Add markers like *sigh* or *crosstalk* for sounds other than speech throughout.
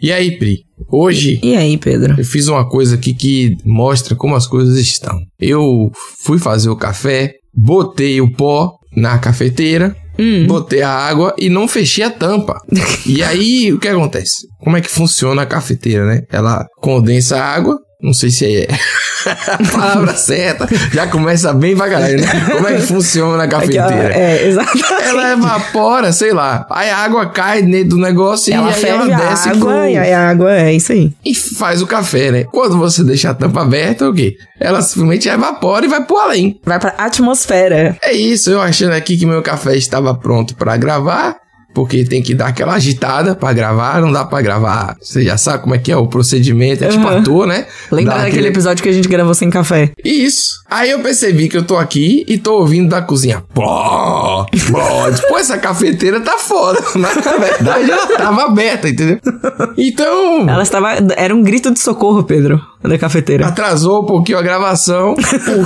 E aí, Pri? Hoje E aí, Pedro? eu fiz uma coisa aqui que mostra como as coisas estão. Eu fui fazer o café, botei o pó na cafeteira, Hum. botei a água e não fechei a tampa. *laughs* e aí, o que acontece? Como é que funciona a cafeteira, né? Ela condensa a água, não sei se é *laughs* a palavra certa, já começa bem vagaragem, né? Como é que funciona a Aquela- cafeteira? é, exatamente. Ela evapora, sei lá. Aí a água cai dentro do negócio Ela e aí ela a desce água pro... e aí a água é isso aí. e faz o café, né? Quando você deixa a tampa aberta, o quê? Ela simplesmente evapora e vai pro além. Vai pra atmosfera. É isso, eu achando aqui que meu café estava pronto pra gravar, porque tem que dar aquela agitada pra gravar, não dá pra gravar. Você já sabe como é que é o procedimento, é tipo Aham. ator, né? Lembra daquele aquele- episódio que a gente gravou sem café? Isso. Aí eu percebi que eu tô aqui e tô ouvindo da cozinha. Pó, pó. Pô, essa cafeteira tá foda. *laughs* Mas na verdade ela tava aberta, entendeu? Então. Ela estava. Era um grito de socorro, Pedro, da cafeteira. Atrasou um pouquinho a gravação,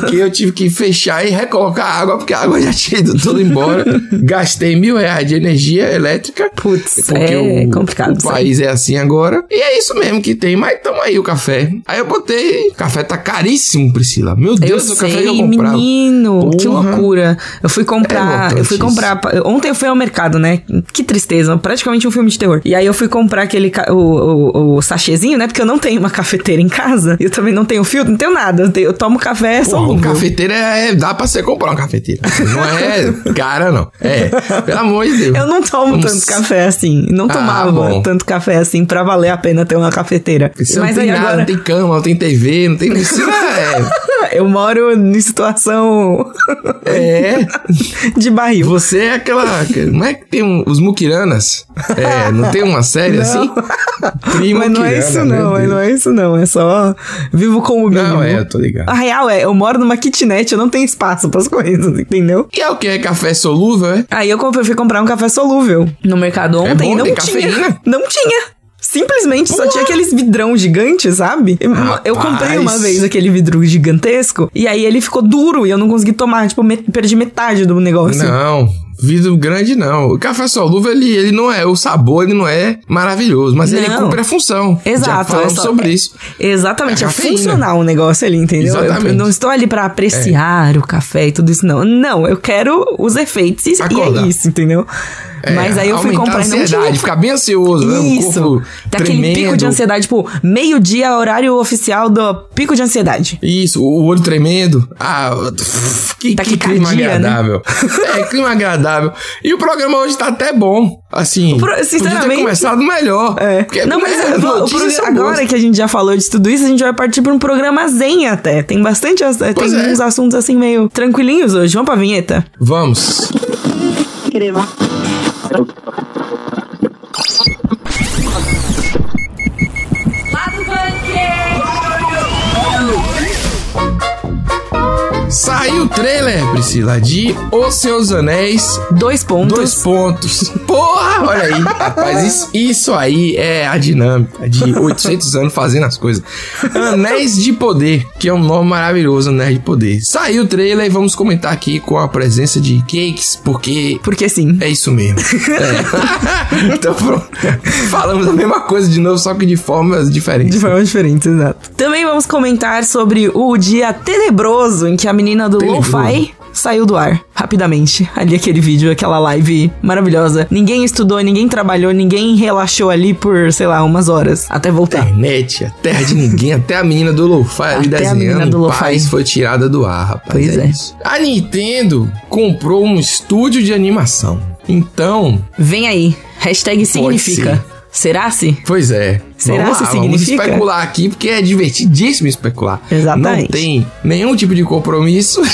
porque eu tive que fechar e recolocar a água, porque a água *laughs* já tinha ido toda embora. Gastei mil reais de energia elétrica. Putz, é o, complicado. o país é assim agora. E é isso mesmo que tem. Mas tamo aí o café. Aí eu botei. O café tá caríssimo, Priscila. Meu Eu Deus, o café que eu sei, comprava. menino, que Porra. loucura. Eu fui comprar, É eu fui comprar, ontem eu fui ao mercado, né? Que tristeza, praticamente um filme de terror. E aí eu fui comprar aquele, o, o, o sachêzinho, né? Porque eu não tenho uma cafeteira em casa, e eu também não tenho filtro, não tenho nada. Eu, tenho- eu tomo café Porra, um solúvel. cafeteira é, dá pra você comprar uma cafeteira. Não é *laughs* cara, não. É, pelo amor de Deus. Eu não tomo Vamos- tanto café assim. Não Ah, tomava tanto café assim pra valer a pena ter uma cafeteira. Você Mas não tem nada, agora não tem cama, não tem TV, não tem. *laughs* Isso é. Eu moro em situação É. *laughs* de barril. Você é aquela. Não é que tem um- os Mukiranas? É, não tem uma série assim? Prima Mas não é isso não, mas não é isso não. É só vivo com o mínimo. Não, é, eu tô ligado. A real é, eu moro numa kitnet, eu não tenho espaço pras coisas, entendeu? E é o que? É café solúvel, é? Aí eu fui comprar um café solúvel no mercado ontem É bom, e não tinha. cafeína? Não tinha. Simplesmente só tinha aqueles vidrão gigantes, sabe? Eu, eu comprei uma vez aquele vidro gigantesco e aí ele ficou duro e eu não consegui tomar. Tipo, me- perdi metade do negócio. Não, vidro grande não. O café solúvel, ele, ele não é. O sabor, ele não é maravilhoso, mas ele Não. cumpre a função. Já Exato, falamos é só- sobre isso. Exatamente, É é, funcional o negócio ali, entendeu? Eu, Exatamente. eu não estou ali pra apreciar o café e tudo isso, não. Não, eu quero os efeitos e, e Acordar. é isso, entendeu? É, Mas aí eu fui comprar a ansiedade, tinha. ficar bem ansioso, né? O Isso. corpo Tem aquele pico de ansiedade, tipo, meio-dia, horário oficial do pico de ansiedade. Isso, o olho tremendo. Ah, que, que clima né? agradável. é, clima agradável. E o programa hoje tá até bom. Assim, pro- podia ter sinceramente- começado melhor. É. Porque, não, mas né, vou- notícias programa- são agora que a gente já falou de tudo isso, a gente vai partir pra um programa zen até. Tem bastante. ass- Tem Pois é. uns assuntos assim meio tranquilinhos hoje. Vamos pra vinheta? Vamos. Até o próximo. Saiu o trailer, Priscila, de Os Seus Anéis Dois pontos. Dois pontos. Porra, olha aí. Rapaz, isso, isso aí é a dinâmica de 800 anos fazendo as coisas. Anéis de Poder, que é um nome maravilhoso, Anéis de Poder. Saiu o trailer e vamos comentar aqui com a presença de cakes, porque Porque sim. é isso mesmo. É. *laughs* então pronto. Falamos a mesma coisa de novo, só que de formas diferentes. De forma diferente, exato. Também vamos comentar sobre o dia tenebroso em que a menina do. Lo-Fi saiu do ar, rapidamente. Ali aquele vídeo, aquela live maravilhosa. Ninguém estudou, ninguém trabalhou, ninguém relaxou ali por, sei lá, umas horas, até voltar. Internet, a terra de ninguém, até a menina do Lo-Fi ali Até a menina desenhando do em Lo-Fi. paz foi tirada do ar, rapaz. Pois é. isso. A Nintendo comprou um estúdio de animação. Então, Vem aí, hashtag significa. ser. Será se? pois é. Será vamos se lá, Vamos significa? especular aqui, porque é divertidíssimo especular. Exatamente. Não tem nenhum tipo de compromisso. *laughs*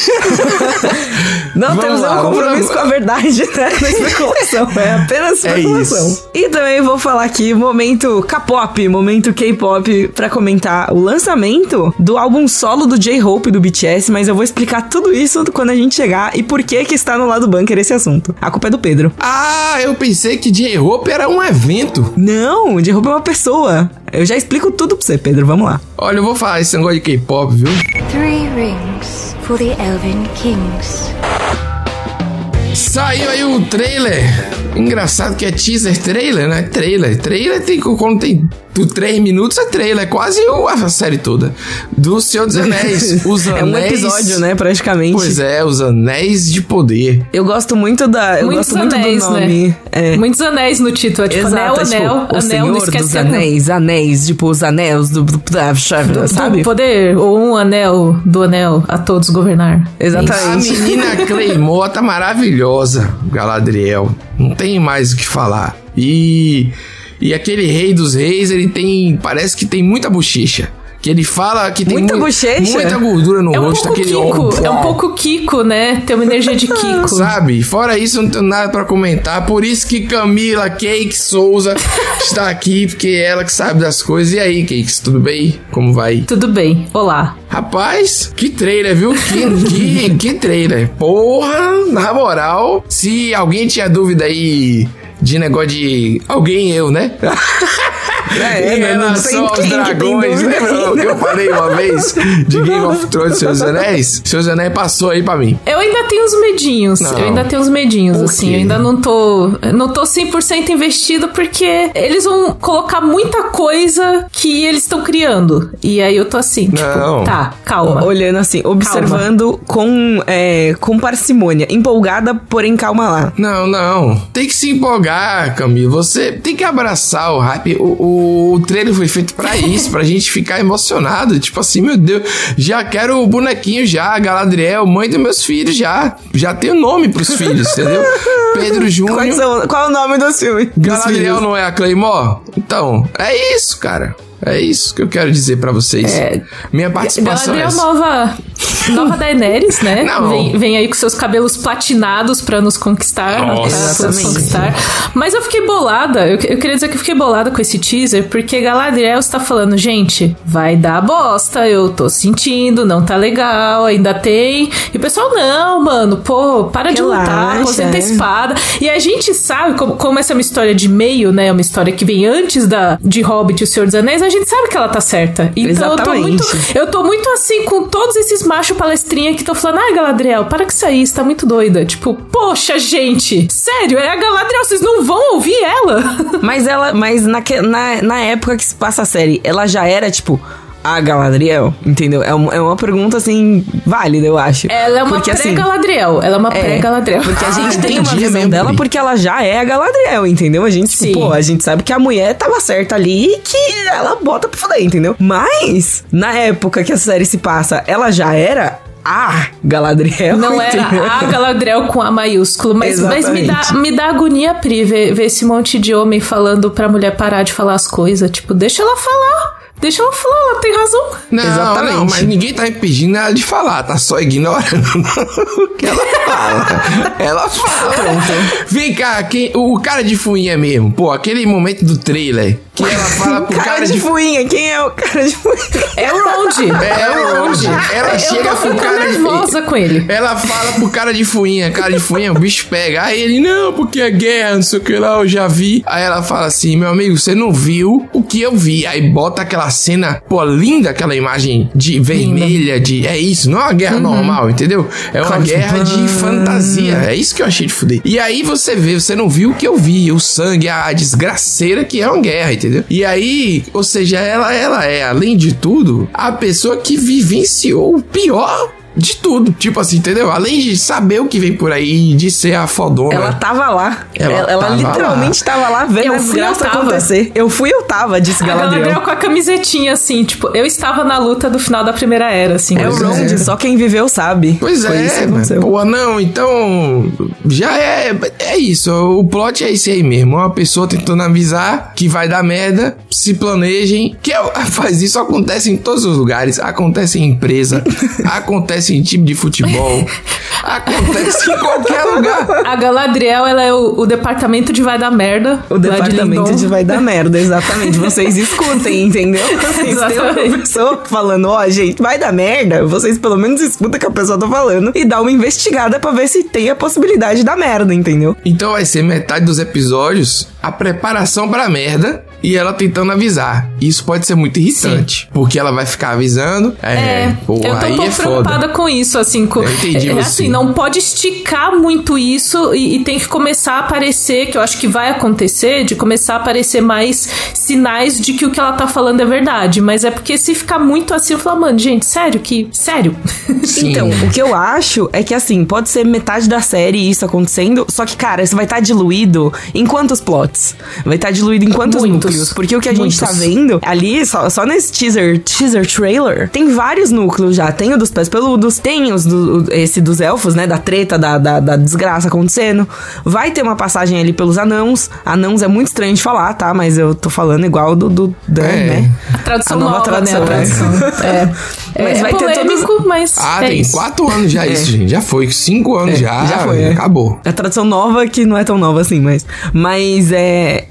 Não Vamos temos lá, nenhum compromisso com a verdade, né? *laughs* Na especulação. É apenas É especulação. isso. e também vou falar aqui, momento K-pop, momento K-pop, pra comentar o lançamento do álbum solo do J-Hope do BTS, mas eu vou explicar tudo isso quando a gente chegar e por que que está no lado bunker esse assunto. A culpa é do Pedro. ah, eu pensei que J-Hope era um evento. Não, J-Hope é uma pessoa. Eu já explico tudo pra você, Pedro. Vamos lá. Olha, eu vou falar esse negócio de K-pop, viu? Three rings for the Elven Kings. Saiu aí o trailer. Engraçado que é teaser trailer, né? Trailer. Trailer tem quando tem por três minutos é trailer, é quase o- a série toda. Do Senhor dos Anéis. Os *laughs* É um Anéis- episódio, né, praticamente. Pois é, os Anéis de Poder. Eu gosto muito da. Eu Muitos gosto muito anéis, do nome. né? É. Muitos anéis no título. É tipo Exato, anel, é tipo, anel, o anel, não Senhor esquece dos anel. Anéis, anéis, tipo os anéis do, do, da chave, Do, sabe? do poder, ou um anel do anel a todos governar. Exatamente. A menina *laughs* Claymore tá maravilhosa, Galadriel. Não tem mais o que falar. E e aquele rei dos reis, ele tem, parece que tem muita bochecha. Que ele fala que tem Muita mui- bochecha? muita gordura no É um rosto, pouco aquele Kiko, ombro. é um pouco Kiko, né? Tem uma energia de *laughs* Kiko. Sabe? Fora isso, não tenho nada pra comentar. Por isso que Camila Cake Souza *laughs* está aqui, porque é ela que sabe das coisas. E aí, Cakes, tudo bem? Como vai? Tudo bem, olá. Rapaz, que trailer, viu? Que, que, que trailer. Porra, na moral, se alguém tinha dúvida aí de negócio de alguém, eu, né? *laughs* É, em não- não relação aos tem quem que tem dragões, lembra o que eu falei uma vez de *laughs* Game of Thrones, Seus Anéis? Seus Anéis passou aí pra mim. Eu ainda tenho uns medinhos. Não. Eu ainda tenho uns medinhos, assim. Eu ainda não tô. Não tô 100% investido porque eles vão colocar muita coisa que eles estão criando. E aí eu tô assim, Não. tipo, tá, calma. Olhando assim, observando com, é, com parcimônia. Empolgada, porém calma lá. Não, não. Tem que se empolgar, Camilo. Você tem que abraçar o hype. O, o, o trailer foi feito pra *laughs* isso, pra gente ficar emocionado. Tipo assim, meu Deus, já quero o bonequinho já, Galadriel, mãe dos meus filhos já. Já tenho nome pros filhos, entendeu? *laughs* Pedro Júnior. são, qual é o nome do filme? Galadriel não é a Claymore? Então, é isso, cara. É isso que eu quero dizer pra vocês. É. Minha participação é Galadriel essa. nova, nova *laughs* Daenerys, né? Vem, vem aí com seus cabelos platinados pra nos conquistar. Nossa. pra nos Exatamente. conquistar. Mas eu fiquei bolada. Eu, eu queria dizer que eu fiquei bolada com esse teaser, porque Galadriel está falando, gente, vai dar bosta, eu tô sentindo, não tá legal, ainda tem. E o pessoal, não, mano, pô, para de lutar, aposenta a é. espada. E a gente sabe, como, como essa é uma história de meio, né? Uma história que vem antes da, de Hobbit e o Senhor dos Anéis, a gente sabe que ela tá certa. Então eu tô Exatamente. muito. Eu tô muito assim com todos esses machos palestrinha que estão falando, ai, Galadriel, para que isso aí, você tá muito doida. Tipo, poxa, gente, sério, é a Galadriel, vocês não vão ouvir ela? *laughs* Mas ela, mas naque- na, na época que se passa a série, ela já era, tipo, a Galadriel, entendeu? É uma, é uma pergunta, assim, válida, eu acho. Ela é uma assim, pré-Galadriel. Ela é uma É, pré-Galadriel. Porque a gente *laughs* Ah, tem uma visão mesmo, dela porque ela já é a Galadriel, entendeu? A gente, tipo, pô, a gente sabe que a mulher tava certa ali e que ela bota pra foder, entendeu? Mas, na época que a série se passa, ela já era a Galadriel. Não era a Galadriel com A maiúsculo, mas, mas me, dá, me dá agonia, Pri, ver, ver esse monte de homem falando pra mulher parar de falar as coisas. Tipo, deixa ela falar. Deixa ela falar, ela tem razão. Não, Exatamente. não, mas ninguém tá impedindo ela de falar, tá só ignorando *laughs* o que ela fala. ela fala. Vem cá, quem, o cara de fuinha mesmo, pô, aquele momento do trailer, que ela fala pro *laughs* cara, de fuinha, quem é o cara de fuinha? É o Ronde. É o Ronde. Ela Eu chega pro cara de nervosa com ele. Ela fala pro cara de fuinha, cara de fuinha, o bicho pega. Aí ele, não, porque é guerra, não sei o que lá, eu já vi. Aí ela fala assim, meu amigo, você não viu o que eu vi. Aí bota aquela cena, pô, linda aquela imagem de vermelha, de. É isso, não é uma guerra normal, entendeu? É uma guerra de fantasia. É isso que eu achei de fuder. E aí você vê, você não viu o que eu vi, o sangue, a desgraceira que é uma guerra, entendeu? E aí, ou seja, ela, ela é, além de tudo, a pessoa que vivenciou o pior de tudo. Tipo assim, entendeu? Além de saber o que vem por aí, de ser a fodona. Ela tava lá. Ela Ela, ela tava literalmente tava lá vendo Eu a fui, desgraça eu tava. acontecer. Eu fui, eu tava, disse A Galadriel Galadriel. com a camisetinha, assim, tipo, eu estava na luta do final da primeira era, assim. É o Pois é. Só quem viveu sabe. Pois Foi isso que é, aconteceu. pô, não, então já é, é isso, o plot é esse aí mesmo, uma pessoa tentando avisar que vai dar merda, se planejem, que é, *laughs* faz isso, acontece em todos os lugares, acontece em empresa, acontece *laughs* em time de futebol, *laughs* acontece em qualquer lugar. A Galadriel, ela é o, o departamento de vai dar merda. O de departamento de vai dar merda, exatamente. Vocês escutem, entendeu? *laughs* Vocês têm uma pessoa falando, ó, gente, vai dar merda. Vocês pelo menos escutam o que a pessoa tá falando e dá uma investigada pra ver se tem a possibilidade da merda, entendeu? Então vai ser metade dos episódios a preparação pra merda e ela tentando avisar. Isso pode ser muito irritante, porque ela vai ficar avisando. É, É, porra, eu tô um aí pouco é foda. preocupada com isso, assim. Com, Eu entendi é, você. assim, não pode esticar muito isso e, e tem que começar a aparecer, que eu acho que vai acontecer, de começar a aparecer mais sinais de que o que ela tá falando é verdade. Mas é porque se ficar muito assim, eu falo, mano, gente, sério que. Sério? *laughs* Sim. Então, o que eu acho é que assim, pode ser metade da série isso acontecendo, só que, cara, isso vai estar diluído em quantos plots? Vai estar diluído em quantos Muitos. núcleos? Porque o que a gente Muitos. tá vendo ali, só, só nesse teaser, teaser trailer, tem vários núcleos já. Tem o dos pés peludos, tem os do, esse dos elfos, né? Da treta, da, da, da desgraça acontecendo. Vai ter uma passagem ali pelos anãos. Anãos é muito estranho de falar, tá? Mas eu tô falando igual do, do Dan, É. né? A tradução A nova nova, né? A tradução, tradução. É. Mas é vai ter polêmico, mas. Ah, é tem isso. quatro anos já isso, gente. Já foi. Cinco anos já. já foi, é. Acabou. A tradução nova que não é tão nova assim, mas. Mas é.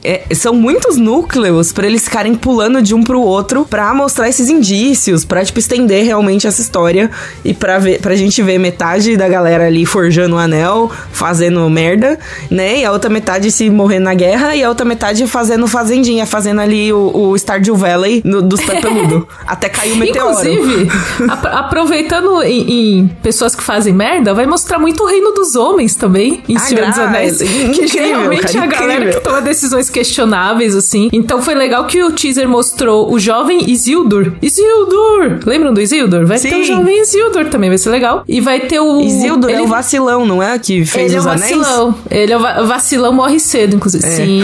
É- são muitos núcleos pra eles ficarem pulando de um pro outro pra mostrar esses indícios, pra, tipo, estender realmente essa história e pra, ver, pra gente ver metade da galera ali forjando o anel, fazendo merda, né? E a outra metade se morrendo na guerra e a outra metade fazendo fazendinha, fazendo ali o, o Stardew Valley no, dos pé peludo. *laughs* até cair o meteoro. Inclusive, ap- aproveitando em, em pessoas que fazem merda, vai mostrar muito o reino dos homens também, em Ah, Senhor dos Anéis. incrível, que geralmente cara, é a galera incrível. que toma decisões questionáveis, assim. Então foi legal que o teaser mostrou o jovem Isildur. Isildur! Lembram do Isildur? Vai ter Sim. o jovem Isildur também, vai ser legal. E vai ter o. Isildur é ele- o vacilão, não é? Que fez ele é o os anéis? vacilão. Ele é o va- o vacilão, morre cedo, inclusive. Sim.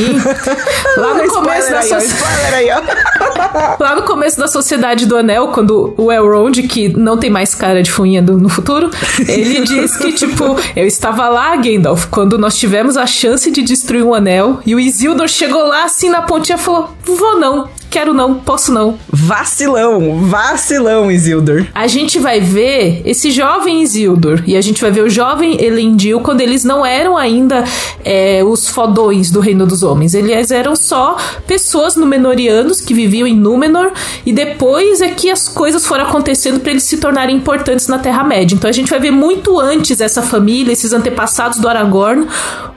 *laughs* Lá no começo da Spoiler aí, ó, soci- spoiler aí, ó. *laughs* Lá no começo da Sociedade do Anel, quando o Elrond, que não tem mais cara de fuinha do- no futuro, ele diz que, tipo, eu estava lá, Gandalf, quando nós tivemos a chance de destruir um anel, e o Isildur chegou lá, assim, na pontinha e falou, vou não, quero não, posso não. Vacilão, vacilão, Isildur. A gente vai ver esse jovem Isildur, e a gente vai ver o jovem Elendil quando eles não eram ainda é, os fodões do Reino dos Homens. Eles eram só pessoas Númenóreanos que viviam em Númenor, e depois é que as coisas foram acontecendo para eles se tornarem importantes na Terra-média. Então a gente vai ver muito antes essa família, esses antepassados do Aragorn,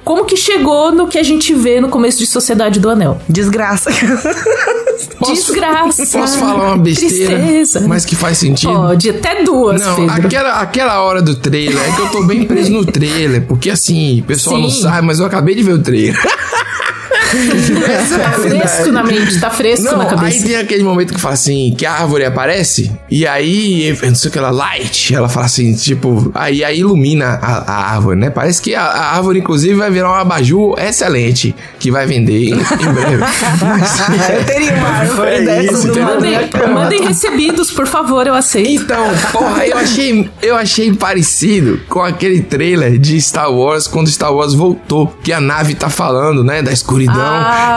como que chegou no que a gente vê no começo de Sociedade do Anel. Desgraça. *laughs* Desgraça. Posso falar uma besteira, Tristeza. mas que faz sentido? Pode, até duas, Não, Pedro. aquela, aquela hora do trailer, é que eu tô bem preso no trailer, porque assim, o pessoal não Sim. sabe, mas eu acabei de ver o trailer. *laughs* Tá fresco na mente, tá fresco Não, na aí cabeça. tem aquele momento que fala assim, que a árvore aparece, e aí, eu não sei o que ela, light, ela fala assim, tipo, aí, aí ilumina a, a árvore, né? Parece que a, a árvore, inclusive, vai virar um abajur excelente, que vai vender em, em breve. Mas- *laughs* eu teria uma árvore É isso. Mandem, mandem recebidos, por favor, eu aceito. Então, porra, eu achei, eu achei parecido com aquele trailer de Star Wars quando Star Wars voltou, que a nave tá falando, né, da escuridão, Ah,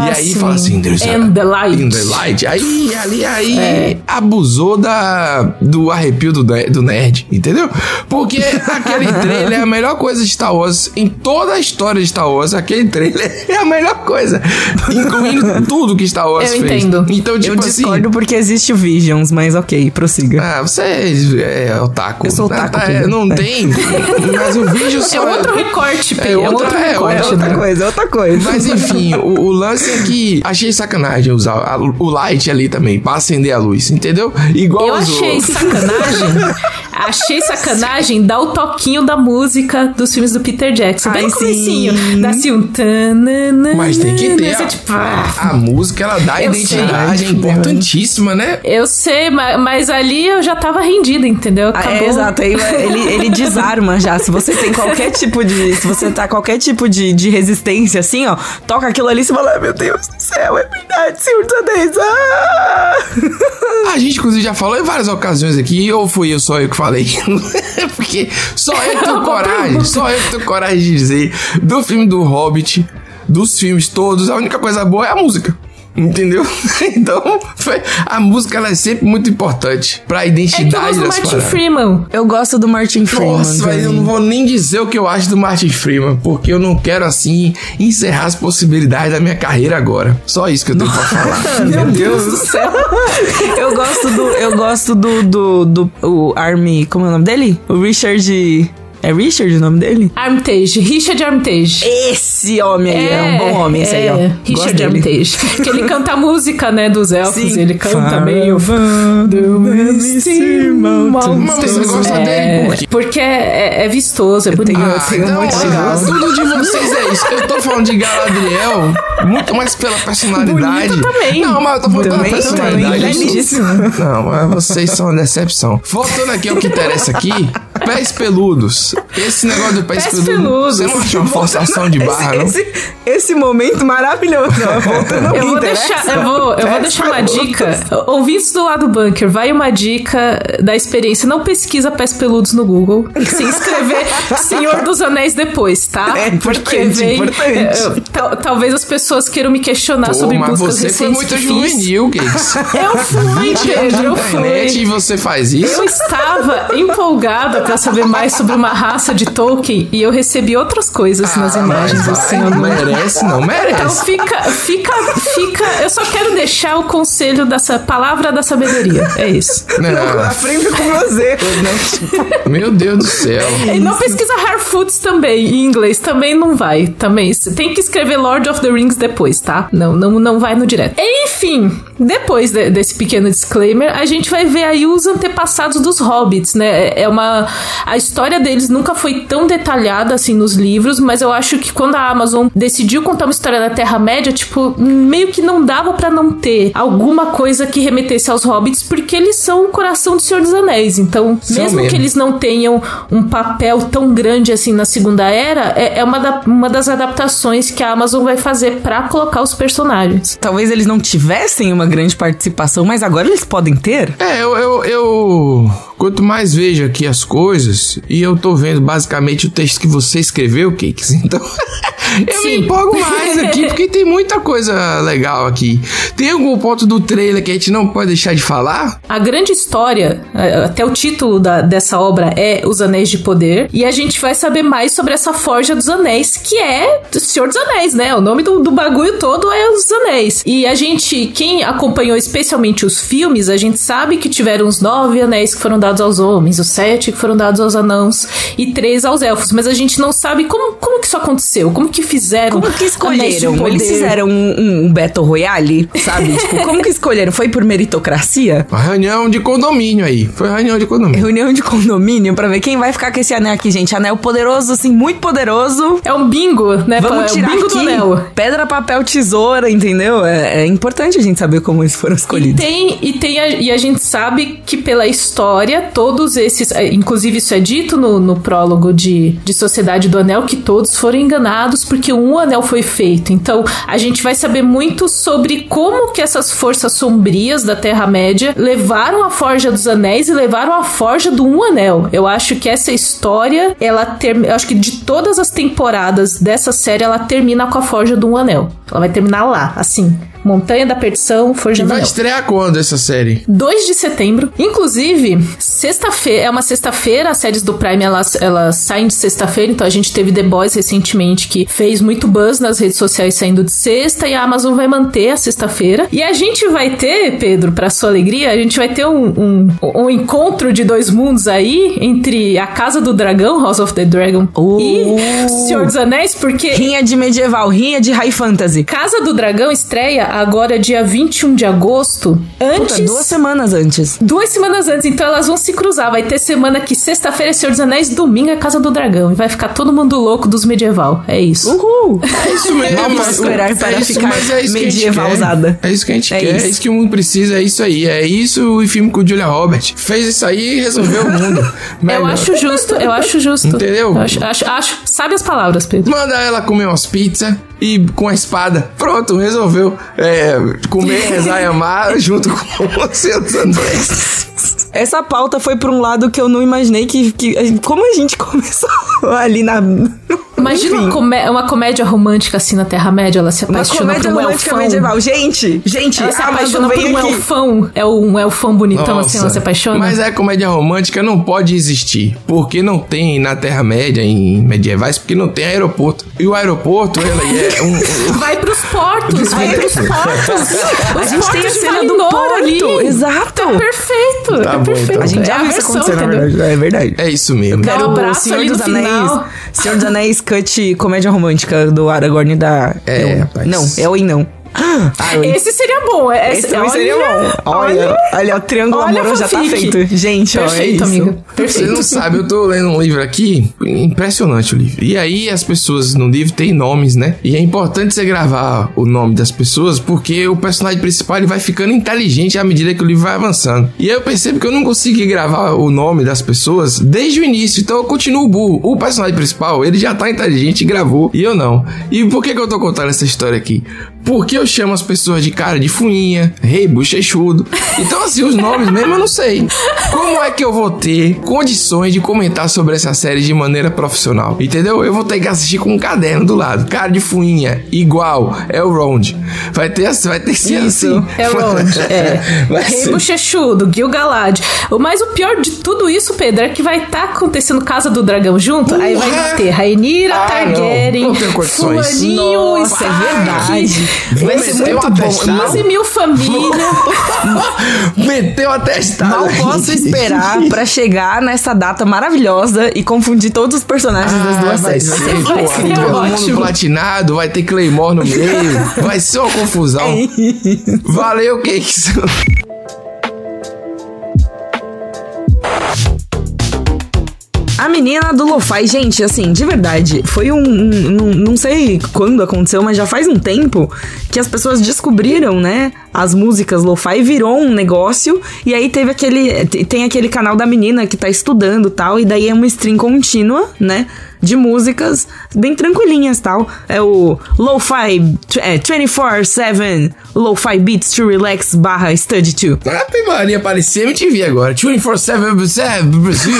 e aí sim. fala assim, "There's a- In the light." in the light. Aí, ali, aí, É. abusou da, do arrepio do, do nerd, entendeu? Porque *laughs* aquele trailer é a melhor coisa de Star Wars, em toda a história de Star Wars, aquele trailer *laughs* é a melhor coisa, incluindo tudo que Star Wars Eu fez. entendo. Então, tipo eu assim... discordo porque existe o Visions, mas ok, prossiga. Ah, você é, é otaku. Eu sou otaku, Ah, tá, Pedro. não É. tem. Mas o vídeo *laughs* É só. outro recorte, P. É É, outra- outro é outra- outra né? coisa, é outra coisa. Mas enfim, o, o lance é que achei sacanagem usar a- o light ali também, pra acender a luz, entendeu? Igual Eu achei sacanagem. *laughs* achei sacanagem dar o toquinho da música dos filmes do Peter Jackson. Bem no comecinho. sim. Dá assim um... tananana, Mas tem que ter. Você, A, tipo, ah, a música, ela dá identidade, sei. é importantíssima, né? Eu sei, ma- mas, ali eu já tava rendida, entendeu? Ah, Acabou. é, exato, aí ele, ele *laughs* desarma já. Se você tem qualquer tipo de. Se você tá qualquer tipo de, de resistência, assim, ó, toca aquilo ali e você fala, "Ai, meu Deus do céu, é verdade, Senhor dos Anéis. Ah! *laughs* A gente, inclusive, já falou em várias ocasiões aqui, ou fui eu só eu que falei? *laughs* Porque só eu tenho coragem, só eu tenho coragem de dizer do filme do Hobbit, dos filmes todos, a única coisa boa é a música. Entendeu? *laughs* Então, foi- a música ela é sempre muito importante pra É que eu identidade gosto do das Martin paradas. Freeman. Eu gosto do Martin Freeman. Nossa, mas eu não vou nem dizer o que eu acho do Martin Freeman, porque eu não quero, assim, encerrar as possibilidades da minha carreira agora. Só isso que eu tenho pra falar. *laughs* Meu Deus do céu. Eu gosto do. Eu gosto do. do, do o Army. Como é o nome dele? O Richard. É Richard o nome dele? Armitage, Richard Armitage. Esse homem aí é, um bom homem, esse aí, ó. Gosto Richard dele. Armitage. *laughs* que ele canta a música, né, dos elfos. Sim. Ele canta Far meio... Mas você gosta É, dele por quê? Porque é, é vistoso, é bonito. Ah, tenho então, muito legal. tudo de vocês é isso. Eu tô falando de Galadriel muito mais pela personalidade. Bonito também. Não, mas eu tô falando pela Também, personalidade. também, belíssimo. Não, mas vocês são uma decepção. Voltando aqui ao que interessa aqui, pés peludos. Esse negócio do pés, Pés peludo, peludos. você não achou uma forçação de barra, não? esse, esse, esse momento maravilhoso. ao Eu vou deixar, eu vou, eu vou deixar uma dica. Ouvintes do lado bunker, vai uma dica da experiência. Não pesquisa pés peludos no Google. Se inscrever *laughs* Senhor dos Anéis depois, tá? É importante, importante. é, tal- talvez as pessoas queiram me questionar Pô, sobre mas buscas você foi recentes muito juvenil, Cakes. Eu fui, 20 anos Pedro, eu fui. e você faz isso? Eu estava empolgada *laughs* pra saber mais sobre uma raça de Tolkien e eu recebi outras coisas nas Ah, imagens mas assim. não- merece, não Então merece. fica, fica, fica. Eu só quero deixar o conselho dessa palavra da sabedoria. É isso. Não, Aprenda com meus erros, né? meu Deus do céu. E não pesquisa Harfoots também, em inglês. Também não vai. Também. Tem que escrever Lord of the Rings depois, tá? Não, não, não vai no direto. Enfim, depois de- desse pequeno disclaimer, a gente vai ver aí os antepassados dos hobbits, né? É uma. A história deles nunca foi tão detalhada assim nos livros, mas eu acho que quando a Amazon decidiu contar uma história da Terra-média, tipo, meio que não dava pra não ter alguma coisa que remetesse aos hobbits, porque eles são o coração do Senhor dos Anéis. Então, mesmo mesmo. que eles não tenham um papel tão grande assim na Segunda Era, é, é uma, da- uma das adaptações que a Amazon vai fazer pra colocar os personagens. Talvez eles não tivessem uma grande participação, mas agora eles podem ter. É, eu, eu, eu- Quanto mais vejo aqui as coisas, e eu tô vendo basicamente o texto que você escreveu, Cakes, *laughs* então. eu me Sim. empolgo mais aqui, porque tem muita coisa legal aqui. Tem algum ponto do trailer que a gente não pode deixar de falar? A grande história, até o título da- dessa obra é Os Anéis de Poder, e a gente vai saber mais sobre essa Forja dos Anéis, que é do Senhor dos Anéis, né? O nome do, do bagulho todo é Os Anéis. E a gente, quem acompanhou especialmente os filmes, a gente sabe que tiveram os nove anéis que foram dados aos homens, os sete que foram dados aos anãos e três aos elfos, mas a gente não sabe como, como que isso aconteceu, como que fizeram. Como que escolheram? Eles fizeram um, um Battle Royale, sabe? tipo, como que escolheram? Foi por meritocracia? Uma reunião de condomínio aí. Foi uma reunião de condomínio. Reunião de condomínio pra ver quem vai ficar com esse anel aqui, gente. Anel poderoso, assim, muito poderoso. É um bingo, né? Vamos é o tirar bingo aqui. do anel. Pedra, papel, tesoura, entendeu? É, é importante a gente saber como eles foram E escolhidos. tem, e tem a, e a gente sabe que pela história, todos esses. eh, Inclusive, isso é dito no, no prólogo de, de Sociedade do Anel, que todos foram enganados porque um anel foi feito. Então, a gente vai saber muito sobre como que essas forças sombrias da Terra-média levaram a Forja dos Anéis e levaram a Forja do Um Anel. Eu acho que essa história, ela ter, eu acho que de todas as temporadas dessa série, ela termina com a Forja do Um Anel. Ela vai terminar lá, assim. Montanha da Perdição, Forja do Vai estrear quando essa série? 2 de setembro. Inclusive, sexta-feira, é uma sexta-feira, as séries do Prime elas, elas saem de sexta-feira, então a gente teve The Boys recentemente que fez muito buzz nas redes sociais saindo de sexta e a Amazon vai manter a sexta-feira. E a gente vai ter, Pedro, pra sua alegria, a gente vai ter um, um, um encontro de dois mundos aí entre a Casa do Dragão, House of the Dragon, Oh. e Senhor dos Anéis, porque Rinha de medieval, rinha de high fantasy. Casa do Dragão estreia agora dia 21 de agosto. Antes. Puta, duas semanas antes. Duas semanas antes, então elas vão se cruzar. Vai ter semana que sexta-feira é Senhor dos Anéis, domingo é Casa do Dragão. E vai ficar todo mundo louco dos medieval. É isso. Uhul! É isso mesmo. Mal posso esperar para ficar mas é isso que a gente medievalzada. quer. É isso que a gente É quer. isso. É isso que o mundo precisa. É isso aí. É isso o filme com o Julia Roberts. Fez isso aí e resolveu o mundo. *laughs* Eu acho justo, eu acho justo. Entendeu? Eu acho, acho, acho- sabe as palavras, Pedro. Manda ela comer umas pizzas e com a espada. Pronto, resolveu. É, comer, *laughs* rezar e amar junto com o Senhor dos Anéis. Essa pauta foi pra um lado que eu não imaginei que. que como a gente *laughs* começou ali na. Imagina uma, comé- uma comédia romântica assim na Terra-média. Ela se Uma apaixona comédia por um romântica elfão. medieval. Gente, gente, Ela se Amazon apaixona por vem um aqui. elfão. É um elfão bonitão assim, ela se apaixona. Mas a comédia romântica não pode existir. Porque não tem na Terra-média, em medievais, porque não tem aeroporto. E o aeroporto, ele é *laughs* um. um- Vai pros portos, vai pros portos. A Os gente tem a cena do porto. ali. Exato. Exato! Tá perfeito. Tá é bom, perfeito. então. A gente já é viu isso acontecer, na verdade. É verdade. É isso mesmo. Um Quero o abraço Senhor ali dos no Anéis. final. Senhor dos Anéis cut comédia romântica do Aragorn da. É, Não, rapaz. Não, é o In não. *gasps* In. Esse seria bom. Esse, Esse também seria bom. Olha, olha, o triângulo Olha amoroso já tá feito. Gente, ó, é Perfeito, isso. amiga. Você Perfeito. não sabe, eu tô lendo um livro aqui, impressionante o livro. E aí as pessoas no livro têm nomes, né? E é importante você gravar o nome das pessoas porque o personagem principal ele vai ficando inteligente à medida que o livro vai avançando. E aí eu percebo que eu não consegui gravar o nome das pessoas desde o início, então eu continuo burro. O personagem principal, ele já tá inteligente e gravou, e eu não. E por que que eu tô contando essa história aqui? Porque eu chamo as pessoas de cara de fuinha, rei, bochechudo. Então, assim, os nomes mesmo eu não sei. Como é que eu vou ter condições de comentar sobre essa série de maneira profissional? Entendeu? Eu vou ter que assistir com um caderno do lado. Cara de fuinha, igual, é o Round. Vai ter, vai ter que ser Isso, assim. É onde? *laughs* É. Vai Rei ser- Bochechudo, Gil Galad. O mais o pior de tudo isso, Pedro, é que vai estar acontecendo Casa do Dragão junto. Aí vai ter Rainira Ah, Targaryen, não. Não. Fulaninho, Nossa, é verdade. Vai ser meter muito bom. testada. Mal, 15 mil famílias. Meteu a testada. mal posso esperar pra chegar nessa data maravilhosa e confundir todos os personagens das Ah, duas vai séries. ser, *laughs* Vai pô, ser todo mundo ótimo. platinado, vai ter Claymore no meio, vai ser uma confusão. Valeu, que A menina do Lo-Fi, gente, assim, de verdade, foi um. um- um- não sei quando aconteceu, mas já faz um tempo que as pessoas descobriram, né? As músicas Lo-Fi virou um negócio. E aí teve aquele. te- Tem aquele canal da menina que tá estudando tal. E daí é uma stream contínua, né? De músicas bem tranquilinhas tal. É o Lo-Fi é, 24-7 Lo-Fi Beats to Relax barra Study 2. Ave Maria, parecia MTV agora. 24-7 Brasil.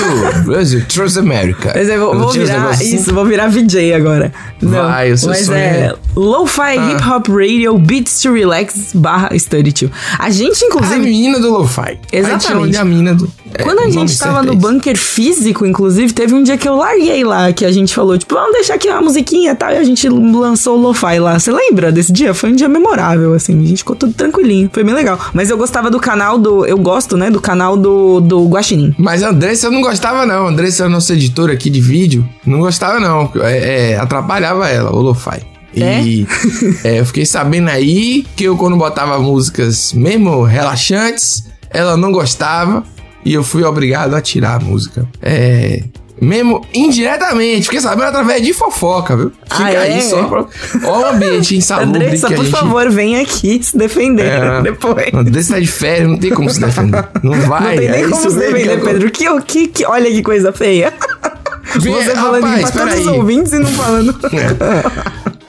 Brasil, Trans America. Mas eu vou, vou virar assim? isso, vou virar VJ agora. Não, Vai, o seu mas sonho é é- Lo-Fi Hip Hop Radio Beats to Relax barra Study 2. A gente, A inclusive, menina do Lo-Fi. Exatamente. A a menina do... é, quando a nome gente tava no é bunker físico, inclusive, teve um dia que eu larguei lá, que a gente falou, tipo, vamos deixar aqui uma musiquinha e tal, e a gente lançou o Lo-Fi lá. Você lembra desse dia? Foi um dia memorável, assim, a gente ficou tudo tranquilinho. Foi bem legal. Mas eu gostava do canal do... Eu gosto, né, do canal do, do Guaxinim. Mas a Andressa eu não gostava não. A Andressa é a nossa editora aqui de vídeo. Não gostava não. É, é, atrapalhava ela, o Lo-Fi. E é, eu fiquei sabendo aí que eu quando botava músicas mesmo relaxantes, ela não gostava e eu fui obrigado a tirar a música. É... Mesmo indiretamente, fiquei sabendo através de fofoca, viu? Fica Ah, é? aí só pra... Ó o ambiente insalubre Andressa, que por gente... favor, vem aqui se defender É, depois. Andressa tá de férias, não tem como se defender. Não vai. Não tem nem é como se que defender, eu- Pedro. Que, que, que, olha que coisa feia. Vem, Você falando rapaz, pra todos os peraí. ouvintes e não falando.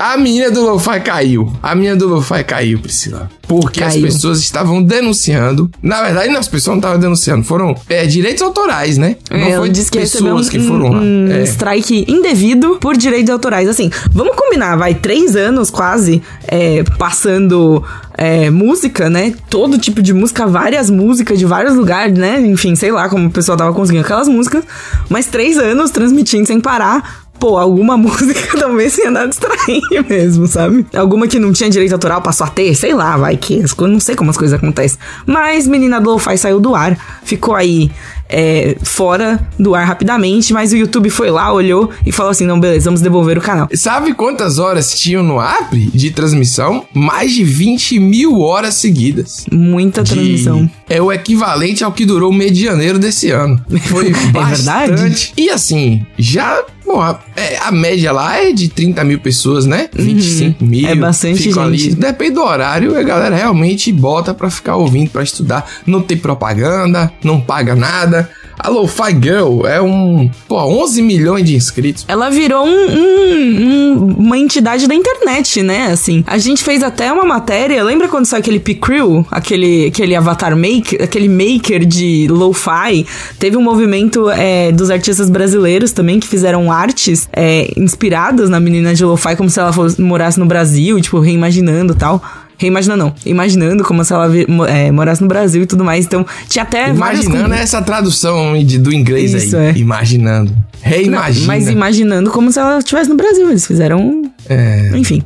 A menina do Lo-Fi caiu. A menina do Lo-Fi caiu, Priscila. Porque as Caiu. pessoas estavam denunciando. Na verdade, não, as pessoas não estavam denunciando. Foram é, direitos autorais, né? É, não ela foi que recebeu pessoas um, que foram lá. um É. strike indevido por direitos autorais. Assim, vamos combinar, vai três anos quase é, passando é, música, né? Todo tipo de música, várias músicas de vários lugares, né? Enfim, sei lá como o pessoal tava conseguindo aquelas músicas. Mas três anos transmitindo sem parar. Pô, alguma *laughs* música talvez ia dar distrair *laughs* mesmo, sabe? Alguma que não tinha direito autoral passou a ter, sei lá, vai que. Não sei como as coisas acontecem. Mas Menina do Lo-Fi saiu do ar, ficou aí é, fora do ar rapidamente, mas o YouTube foi lá, olhou e falou assim: não, beleza, vamos devolver o canal. Sabe quantas horas tinham no Apre de transmissão? Mais de 20 mil horas seguidas. Muita de- transmissão. É o equivalente ao que durou o mês de janeiro desse ano. Foi *laughs* bastante. verdade? E assim, já. Bom, a, é, a média lá é de 30 mil pessoas, né? 25 mil. É bastante gente. Ali. Depende do horário, a galera realmente bota pra ficar ouvindo, pra estudar. Não tem propaganda, não paga nada. A Lo-Fi Girl é um. Pô, 11 milhões de inscritos. Ela virou um- um- um- uma entidade da internet, né? Assim, a gente fez até uma matéria. Lembra quando saiu aquele P-Crew? Aquele, aquele avatar maker, aquele maker de lo-fi? Teve um movimento é, dos artistas brasileiros também que fizeram artes é, inspiradas na menina de lo-fi, como se ela fosse, morasse no Brasil, tipo, reimaginando tal. Reimaginando, não. Imaginando como se ela é, morasse no Brasil e tudo mais. Então, tinha até Imaginando essa tradução de- do inglês Isso, aí. é. Imaginando. Não, Reimagina. mas imaginando como se ela estivesse no Brasil. Eles fizeram. É. Enfim.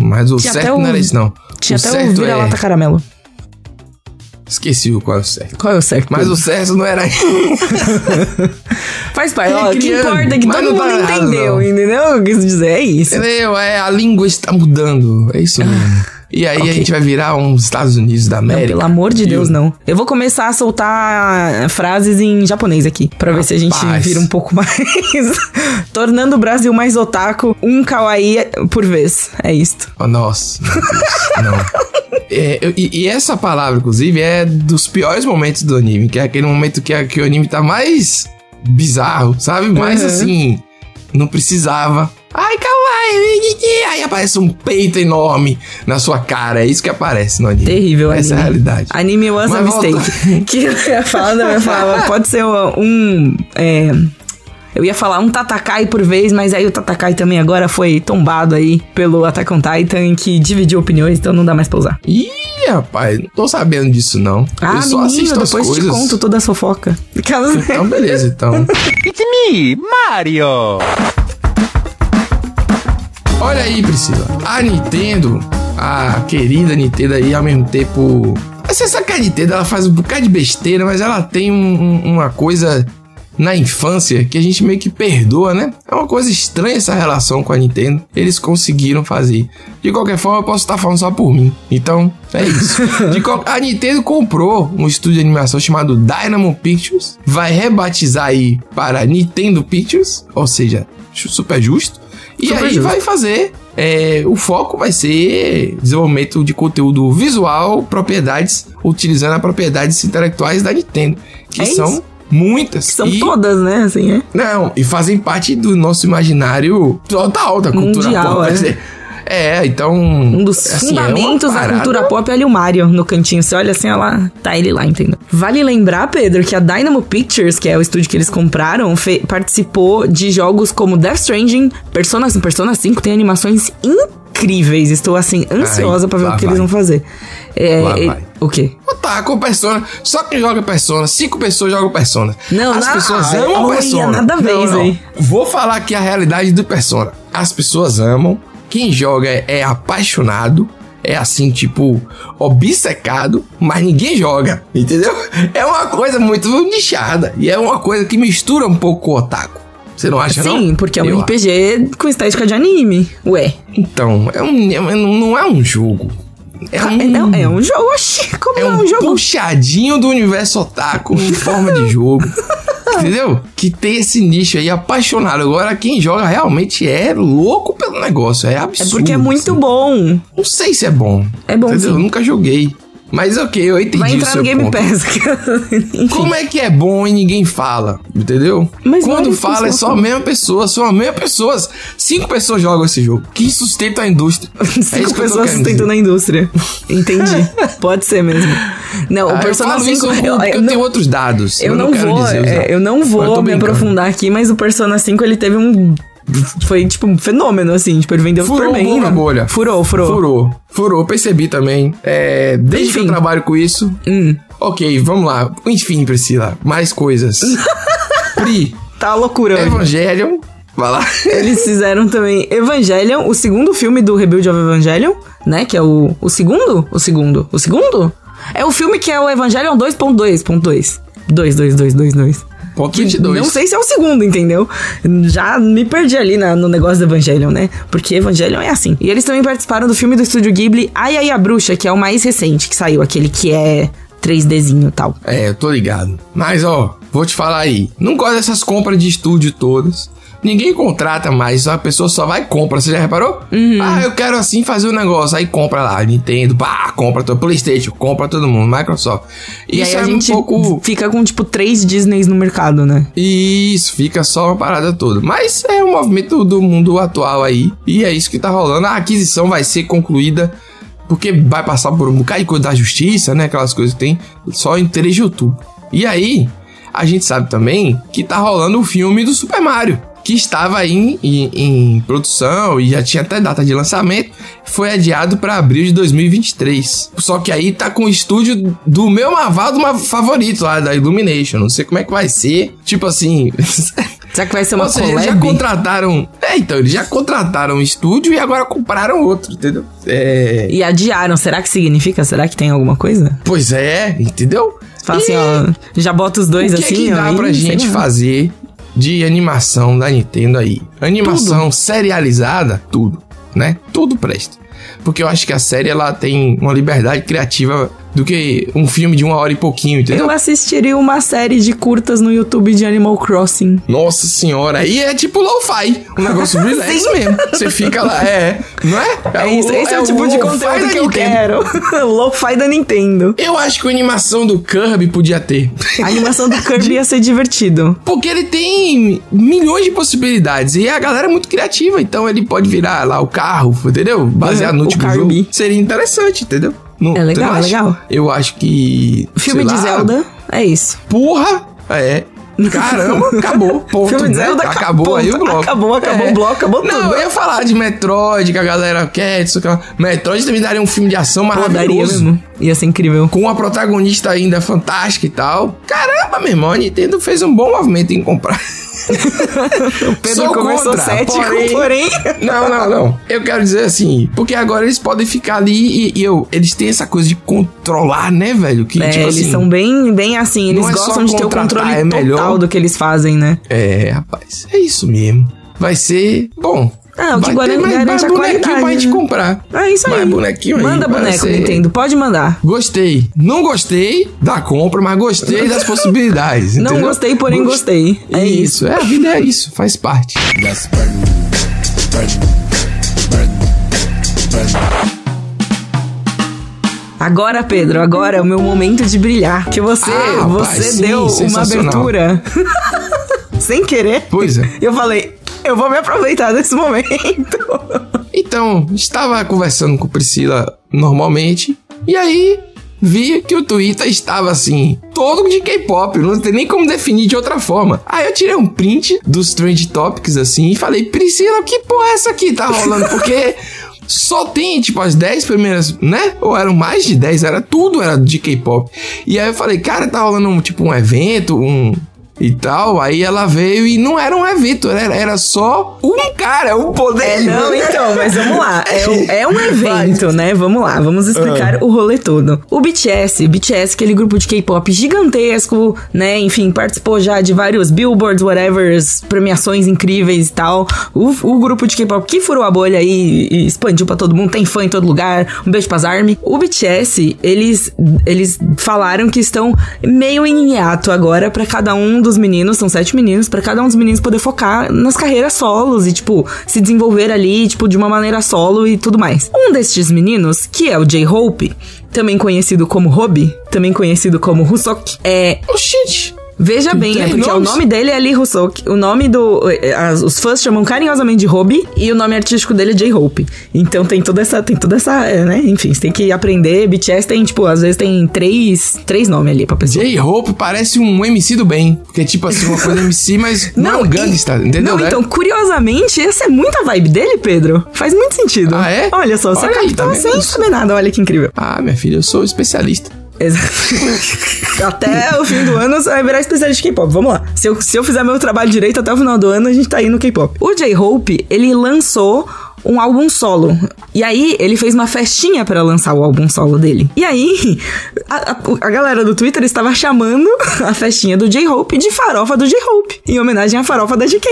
Mas o Tinha certo o- não era isso, não. Tinha o até o vira-lata é... caramelo. Esqueci o qual é o certo. Qual é o certo? Mas o certo não era *laughs* Faz parte. Ó, o que importa é que mas todo não mundo tá errado, entendeu, não. entendeu? O que dizer é isso. Entendeu? É, a língua está mudando. É isso mesmo. *laughs* E aí ok. a gente vai virar uns Estados Unidos da Não, América. pelo amor de Deus, não. Eu vou começar a soltar frases em japonês aqui, pra ver se a gente Rapaz. vira um pouco *laughs* mais. Tornando o Brasil mais otaku, um kawaii por vez. É isto. Oh, nossa, *laughs* não. É, eu- e, e essa palavra, inclusive, é dos piores momentos do anime, que é aquele momento que, a- que o anime tá mais bizarro, sabe? Mais Uhum. assim, não precisava. Ai, kawaii, aí aparece um peito enorme na sua cara, é isso que aparece no anime. Terrível Essa é a anime. realidade. Anime was a Mas volta- mistake. *laughs* que eu ia falar, não, eu ia falar, pode ser um. é, eu ia falar um Tatakai por vez, mas aí o Tatakai também agora foi tombado aí pelo Attack on Titan, que dividiu opiniões, então não dá mais pra usar. Ih, rapaz, não tô sabendo disso, não. Ah, eu só menino, assisto as depois te coisas. conto toda a fofoca. Aquelas- Então, beleza, então. It's me, Mario! Olha aí, Priscila. A Nintendo, a querida Nintendo aí, ao mesmo tempo. Você sabe que a Nintendo ela faz um bocado de besteira, mas ela tem um- um- uma coisa na infância que a gente meio que perdoa, né? É uma coisa estranha essa relação com a Nintendo. Eles conseguiram fazer. De qualquer forma, eu posso estar falando só por mim. Então, é isso. *laughs* Qual- A Nintendo comprou um estúdio de animação chamado Dynamo Pictures. Vai rebatizar aí para Nintendo Pictures, ou seja, super justo. E Super aí justo. vai fazer. é, o foco vai ser desenvolvimento de conteúdo visual, propriedades, utilizando as propriedades intelectuais da Nintendo. Que É são isso. muitas. São e, todas, né? Assim, é. Não, e fazem parte do nosso imaginário total da cultura Mundial, pop. é. É, então. Um dos assim, é fundamentos da parada- cultura pop é ali o Mario no cantinho. Você olha assim, olha lá, tá ele lá, entendeu? Vale lembrar, Pedro, que a Dynamo Pictures, que é o estúdio que eles compraram, participou de jogos como Death Stranding, Persona, Persona 5 tem animações incríveis. Estou assim ansiosa pra ver o que vai. eles vão fazer. É, Lá é- vai. o quê? Otaku, Persona. Só quem joga Persona, cinco pessoas jogam Persona. Não, As na- pessoas amam olha, Persona. nada a ver. Vou falar aqui a realidade do Persona. As pessoas amam. Quem joga é, é apaixonado. É assim, tipo, obcecado, mas ninguém joga, entendeu? É uma coisa muito nichada. E é uma coisa que mistura um pouco com o otaku. Você não acha, não? Sim, porque é um Eu RPG com estética de anime. Ué. Então, é um, é um- não é um jogo. É um, É, é um jogo, oxi, como é é um, um jogo? puxadinho do universo otaku em forma de jogo. *laughs* Entendeu? Que tem esse nicho aí apaixonado. Agora, quem joga realmente é louco pelo negócio. É É absurdo. porque é muito assim. bom. Não sei se é bom. É bom, Entendeu? sim. Eu nunca joguei. Mas ok, eu entendi Vai entrar no Game ponto. Pass. *laughs* Como é que é bom e ninguém fala? Entendeu? Mas Quando fala é só a falam. mesma pessoa, são as mesmas pessoas. Cinco pessoas jogam esse jogo. Que sustenta a indústria. *laughs* É Cinco eu tô pessoas sustentando a indústria. Entendi. *laughs* Pode ser mesmo. Não, Ah, o eu Persona falo 5. isso eu, eu eu, não, tenho outros dados. eu não vou, é, eu não vou tô me brincando. aprofundar aqui, mas o Persona 5 ele teve um foi tipo um fenômeno, assim. Tipo, ele vendeu furou super bem. Furou né? bolha. Furou, furou. Furou. Furou, percebi também. É, desde Enfim. que eu trabalho com isso. Hum. Ok, vamos lá. Enfim, Priscila, mais coisas. *laughs* Pri. Tá loucurando. Evangelion. Vai lá. *laughs* Eles fizeram também Evangelion, o segundo filme do Rebuild of Evangelion, né? Que é o, o segundo? O segundo? O segundo? É o filme que é o Evangelion 2.2.2. 2, 2, 2, 2, 2. Copa 22. Não sei se é o segundo, entendeu? Já me perdi ali na, no negócio do Evangelion, né? Porque Evangelion é assim. E eles também participaram do filme do estúdio Ghibli, Ai Ai a Bruxa, que é o mais recente que saiu, aquele que é 3Dzinho e tal. É, eu tô ligado. Mas, ó, vou te falar aí. Não gosto dessas compras de estúdio todas. Ninguém contrata mais, a pessoa só vai e compra. Você já reparou? Uhum. Ah, eu quero assim fazer um negócio. Aí compra lá, Nintendo, pá, compra todo Playstation, compra todo mundo, Microsoft. E Isso aí a é gente um pouco. fica com, tipo, três Disneys no mercado, né? Isso, fica só uma parada toda. Mas é um movimento do mundo atual aí. E é isso que tá rolando. A aquisição vai ser concluída. Porque vai passar por um bocado de coisa da justiça, né? Aquelas coisas que tem só em 3 de outubro. E aí, a gente sabe também que tá rolando o filme do Super Mario. Que estava aí em, em- em produção e já tinha até data de lançamento. Foi adiado para abril de 2023. Só que aí tá com o estúdio do meu Marvado ma- favorito lá, da Illumination. Não sei como é que vai ser. Tipo assim. *laughs* Será que vai ser uma Ou seja, eles já contrataram. É, então, eles já contrataram um estúdio e agora compraram outro, entendeu? É. E adiaram. Será que significa? Será que tem alguma coisa? Pois é, entendeu? Fala assim, E ó, já bota os dois o que assim, é que dá ó, pra gente fazer de animação da Nintendo aí? Animação serializada, tudo, né? Tudo presta. Porque eu acho que a série ela tem uma liberdade criativa do que um filme de uma hora e pouquinho, entendeu? Eu assistiria uma série de curtas no YouTube de Animal Crossing. Nossa senhora, aí é tipo lo-fi, um negócio *laughs* relax mesmo. Você fica lá, é, não é? É, isso, esse é, o tipo de conteúdo que eu quero. O *laughs* Lo-fi da Nintendo. Eu acho que a animação do Kirby podia ter. A animação do Kirby ia ser divertido. Porque ele tem milhões de possibilidades e a galera é muito criativa, então ele pode virar lá o carro, entendeu? Baseado Uhum, no o último jogo. Seria interessante, entendeu? Não- É legal, é legal. Eu acho que. Filme de lá, Zelda, é isso. Porra! É. Caramba, acabou. Ponto, Filme né? Zelda, acabou aí o ponto. bloco. Acabou, acabou o bloco, acabou Não, tudo. eu ia falar de Metroid, que a galera quer, isso, que... Metroid também daria um filme de ação Pô, maravilhoso. mesmo. Ia ser incrível. com uma protagonista ainda fantástica e tal. Caramba, meu irmão, a Nintendo fez um bom movimento em comprar. *laughs* O Pedro Sou começou contra, cético, porém- *laughs* porém... Não, não, não. Eu quero dizer assim, porque agora eles podem ficar ali e, e eu, eles têm essa coisa de controlar, né, velho? Que É, tipo eles assim. são bem, bem assim, eles não é gostam de ter o controle é melhor. Total do que eles fazem, né? É, rapaz, é isso mesmo. Vai ser bom. Ah, o que Vai ter garante- mais, mais a bonequinho pra gente né? comprar. É isso aí. Mais bonequinho aí. Manda vai boneco, ser- Nintendo. Pode mandar. Gostei. Não gostei da compra, mas gostei das *laughs* possibilidades. Não entendeu? gostei, porém Gost- gostei. É isso. isso, é, a vida é isso, faz parte. Agora, Pedro, agora é o meu momento de brilhar. Que você, Ah, você sim, deu uma sensacional. abertura *laughs* sem querer. Pois é. Eu falei, eu vou me aproveitar desse momento. Então, estava conversando com Priscila normalmente, e aí vi que o Twitter estava assim, todo de K-pop, não tem nem como definir de outra forma. Aí eu tirei um print dos Trend Topics assim e falei, Priscila, que porra é essa aqui tá rolando? Porque só tem, tipo, as 10 primeiras, né? Ou eram mais de 10, era tudo era de K-pop. E aí eu falei, cara, tá rolando um, tipo um evento, um e tal. Aí ela veio e não era um evento, era, era só um cara, um poder. É, não, então, mas vamos lá. É, um- é um evento, né? Vamos lá, vamos explicar Ah. o rolê todo. O BTS, BTS, aquele grupo de K-pop gigantesco, né? Enfim, participou já de vários billboards, whatever, premiações incríveis e tal. O, o grupo de K-pop que furou a bolha aí e expandiu pra todo mundo, tem fã em todo lugar. Um beijo pras ARMY. O BTS, eles, eles falaram que estão meio em hiato agora pra cada um dos meninos, são sete meninos, pra cada um dos meninos poder focar nas carreiras solos e, tipo, se desenvolver ali, tipo, de uma maneira solo e tudo mais. Um destes meninos, que é o J-Hope, também conhecido como Hobby, também conhecido como Husok, é Oxente. Veja Tem bem, é porque nomes? o nome dele é Lee Husok. O nome do. eh, as- os fãs chamam carinhosamente de Hobby e o nome artístico dele é J-Hope. Então tem toda essa. Tem toda essa. eh, né? Enfim, você tem que aprender. BTS tem, tipo, às vezes tem três, três nomes ali pra pessoa. J-Hope parece um MC do bem. Porque, tipo assim, uma coisa MC, *laughs* mas não, é um e- gangsta, entendeu? Não, né? então, curiosamente, essa é muita vibe dele, Pedro. Faz muito sentido. Ah, é? Olha só, você captou tá sem saber nada. Olha que incrível. Ah, minha filha, eu sou especialista. Exato. até *laughs* o fim do ano você vai virar especialista de K-pop. Vamos lá. Se eu, se eu fizer meu trabalho direito até o final do ano, a gente tá aí no K-pop. O J-Hope, ele lançou um álbum solo. E aí, ele fez uma festinha pra lançar o álbum solo dele. E aí, a, a- a galera do Twitter estava chamando a festinha do J-Hope de farofa do J-Hope. Em homenagem à farofa da GK.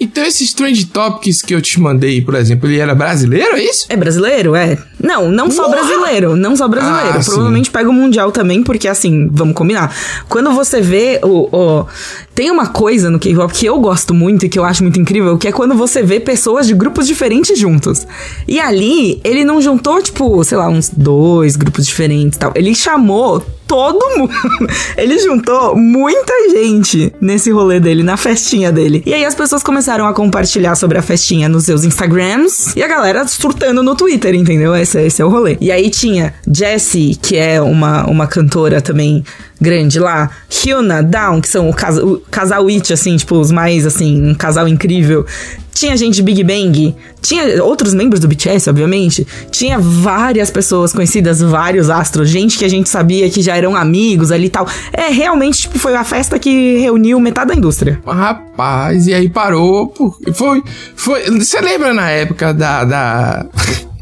Então, esses Trend Topics que eu te mandei, por exemplo, ele era brasileiro, é isso? É brasileiro? É. Não, não só brasileiro. Não só brasileiro. Ah, sim. Provavelmente pega o Mundial também, porque assim, vamos combinar. Quando você vê o. o- tem uma coisa no K-pop que eu gosto muito e que eu acho muito incrível, que é quando você vê pessoas de grupos diferentes juntos. E ali, ele não juntou, tipo, sei lá, uns dois grupos diferentes e tal. Ele chamou todo mundo. *laughs* Ele juntou muita gente nesse rolê dele, na festinha dele. E aí as pessoas começaram a compartilhar sobre a festinha nos seus Instagrams e a galera surtando no Twitter, entendeu? É, esse, esse é o rolê. E aí tinha Jessie, que é uma, uma cantora também grande lá. Hyuna, Down, que são o, casa, o casal It, assim, tipo, os mais, assim, um casal incrível. Tinha gente de Big Bang, tinha outros membros do BTS, obviamente. Tinha várias pessoas conhecidas, vários astros, gente que a gente sabia que já eram amigos ali e tal. É, realmente, tipo, foi a festa que reuniu metade da indústria. Rapaz, e aí parou. Foi. foi você lembra na época da. da...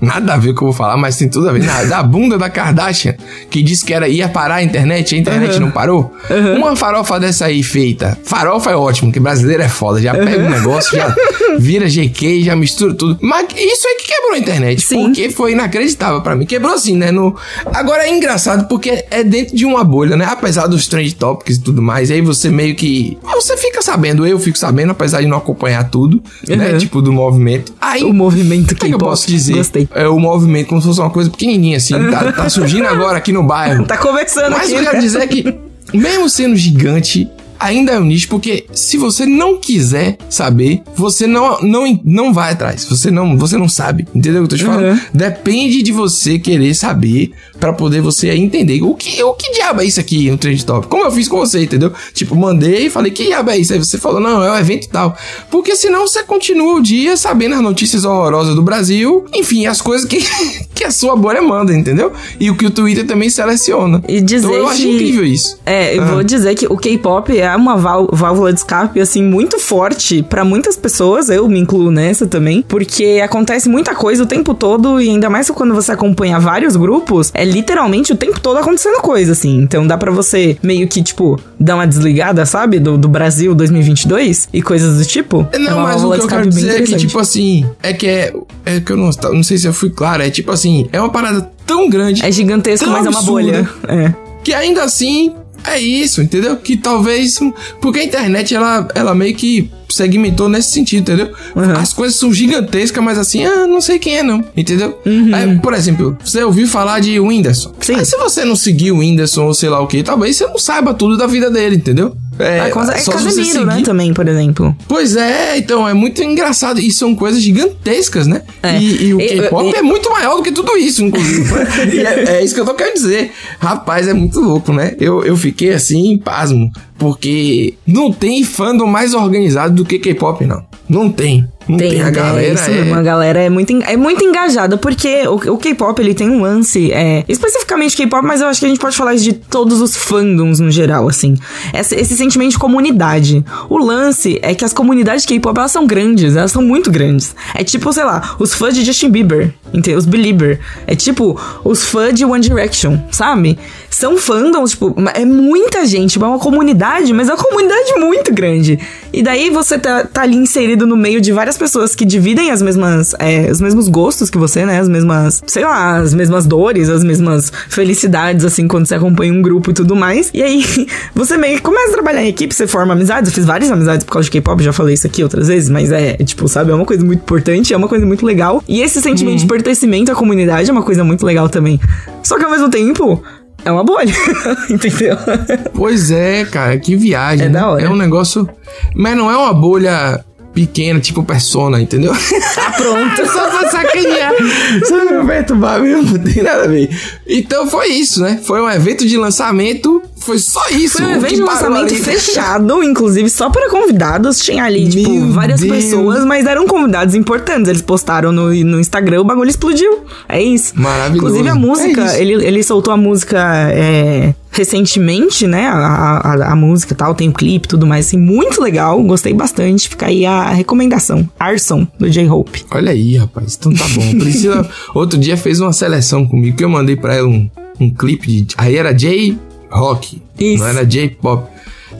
Nada a ver com o que eu vou falar, mas tem tudo a ver. Na- *laughs* da bunda da Kardashian, que disse que era, ia parar a internet, a internet não parou. Uma farofa dessa aí feita. Farofa é ótimo, que brasileiro é foda. Já pega um negócio, já vira GQ, já mistura tudo. Mas isso aí que quebrou a internet. Sim. Porque foi inacreditável pra mim. Quebrou assim, né? No... Agora é engraçado porque é dentro de uma bolha, né? Apesar dos trend topics e tudo mais. Aí você meio que. Você fica sabendo, eu fico sabendo, apesar de não acompanhar tudo, né? Uhum. Tipo, do movimento. Aí. O movimento Como é que eu posso dizer? Gostei. É o movimento como se fosse uma coisa pequenininha, assim. Tá, tá surgindo agora aqui no bairro. *laughs* Tá começando Mas aqui. eu quero né? dizer que, mesmo sendo gigante, ainda é um nicho, porque se você não quiser saber, você não, não, não vai atrás. Você não, você não sabe. Entendeu o que eu tô te falando? Uhum. Depende de você querer saber pra poder você entender o que, o que diabo é isso aqui no Trend Top. Como eu fiz com você, entendeu? Tipo, mandei e falei, que diabo é isso? Aí você falou, não, é o evento e tal. Porque senão você continua o dia sabendo as notícias horrorosas do Brasil. Enfim, as coisas que, *laughs* que a sua bolha manda, entendeu? E o que o Twitter também seleciona. E dizer então eu acho que- incrível isso. É, eu Ah. vou dizer que o K-pop é uma vál- válvula de escape, assim, muito forte pra muitas pessoas, eu me incluo nessa também, porque acontece muita coisa o tempo todo, e ainda mais quando você acompanha vários grupos, é literalmente o tempo todo acontecendo coisa, assim. Então dá pra você meio que, tipo, dar uma desligada, sabe, do, do Brasil 2022 e coisas do tipo. é Não, uma mas o que eu quero dizer é que, tipo assim, é que é. É que eu não, não sei se eu fui claro, é tipo assim, é uma parada tão grande É gigantesco, mas é uma absurda. bolha. É. que ainda assim é isso, entendeu? Que talvez. Porque a internet, ela, ela meio que segmentou nesse sentido, entendeu? Uhum. As coisas são gigantescas, mas assim, ah, não sei quem é, não. Entendeu? É, por exemplo, você ouviu falar de Whindersson. Uhum. Sim. Mas se você não seguir o Whindersson ou sei lá o que, talvez você não saiba tudo da vida dele, entendeu? É, É, é Casemiro, né, seguir- também, por exemplo. Pois é, então é muito engraçado. E são coisas gigantescas, né? É. E, e o K-pop é muito maior do que tudo isso, inclusive. *laughs* é, é isso que eu tô querendo dizer. Rapaz, é muito louco, né? Eu, eu fiquei assim, pasmo. Porque não tem fandom mais organizado do que K-pop, não. Não tem. Não tem, a é galera. isso É, mesmo, a galera é muito, é muito engajada, porque o, o K-pop, ele tem um lance, é, especificamente K-pop, mas eu acho que a gente pode falar de todos os fandoms no geral, assim. Esse, esse sentimento de comunidade. O lance é que as comunidades de K-pop, elas são grandes, elas são muito grandes. É tipo, sei lá, os fãs de Justin Bieber, entendeu? Os Belieber. É tipo, os fãs de One Direction, sabe? São fandoms, tipo, é muita gente, tipo, é uma comunidade, mas é uma comunidade muito grande. E daí você tá, tá ali inserido no meio de várias pessoas que dividem as mesmas, é, os mesmos gostos que você, né? As mesmas, sei lá, as mesmas dores, as mesmas felicidades, assim, quando você acompanha um grupo e tudo mais. E aí *laughs* você meio que começa a trabalhar em equipe, você forma amizades. Eu fiz várias amizades por causa de K-pop, já falei isso aqui outras vezes, mas é, tipo, sabe, é uma coisa muito importante, é uma coisa muito legal. E esse sentimento de pertencimento à comunidade é uma coisa muito legal também. Só que ao mesmo tempo. É uma bolha, *laughs* entendeu? Pois é, cara, que viagem. É né? da hora. É um negócio. Mas não é uma bolha pequena, tipo persona, entendeu? *laughs* Tá pronto. *laughs* Só pra sacanear. Só pra perturbar mesmo, não tem nada a ver. Então foi isso, né? Foi um evento de lançamento, foi só isso. Foi um evento de lançamento fechado, inclusive só para convidados. Tinha ali, tipo, Meu várias Deus. pessoas, mas eram convidados importantes. Eles postaram no, no Instagram, o bagulho explodiu. É isso. Maravilhoso. Inclusive a música, É ele, ele soltou a música é, recentemente, né? A, a, a música e tal, tem o clipe e tudo mais, assim, muito legal. Gostei bastante. Fica aí a recomendação. Arson, do J-Hope. Olha aí, rapaz. Então tá bom. *laughs* Priscila, outro dia fez uma seleção comigo que eu mandei pra ela um, um clipe de. Aí era J-Rock. Isso. Não era J-Pop.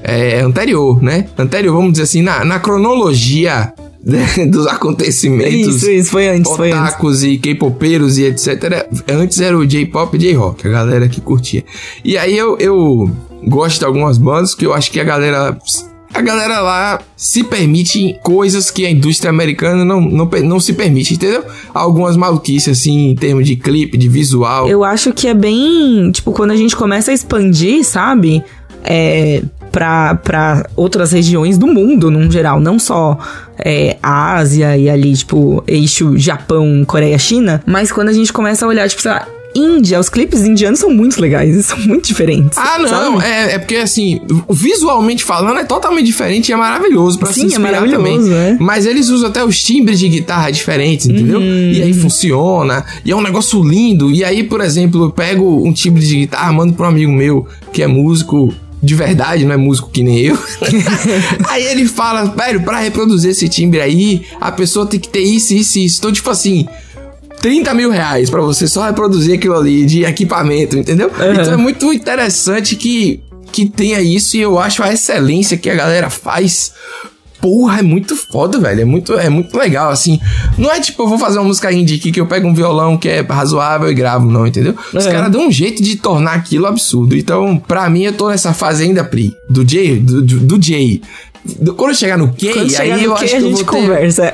É anterior, né? Anterior, vamos dizer assim, na, na cronologia *laughs* dos acontecimentos. Isso, isso, foi antes, foi antes. E K-popeiros e etc. Antes era o J-pop e J-rock, a galera que curtia. E aí eu, eu gosto de algumas bandas que eu acho que a galera. A galera lá se permite coisas que a indústria americana não, não, não se permite, entendeu? Algumas maluquices, assim, em termos de clipe, de visual. Eu acho que é bem. Tipo, quando a gente começa a expandir, sabe? é, para outras regiões do mundo, num geral, não só é, a Ásia e ali, tipo, eixo Japão, Coreia, China, mas quando a gente começa a olhar, tipo, sei lá, Índia, os clipes indianos são muito legais, são muito diferentes. Ah, não, é, é, porque assim, visualmente falando é totalmente diferente e é maravilhoso pra Sim, se é inspirar maravilhoso, também. é. Mas eles usam até os timbres de guitarra diferentes, entendeu? Uhum. E aí funciona, e é um negócio lindo. E aí, por exemplo, eu pego um timbre de guitarra, mando pra um amigo meu que é músico de verdade, não é músico que nem eu. *laughs* aí ele fala, velho, pra reproduzir esse timbre aí, a pessoa tem que ter isso, isso e isso. Então, tipo assim, 30 mil reais pra você só reproduzir aquilo ali de equipamento, entendeu? Então é muito interessante que, que tenha isso e eu acho a excelência que a galera faz. Porra, é muito foda, velho. É muito, é muito legal, assim. Não é tipo, eu vou fazer uma música indie aqui que eu pego um violão que é razoável e gravo, não, entendeu? Os É. caras dão um jeito de tornar aquilo absurdo. Então, pra mim, eu tô nessa fase ainda, Pri, do J, do, do, do J. Do- Quando eu chegar no K, Quando chegar aí eu no acho que que a eu gente ter, conversa.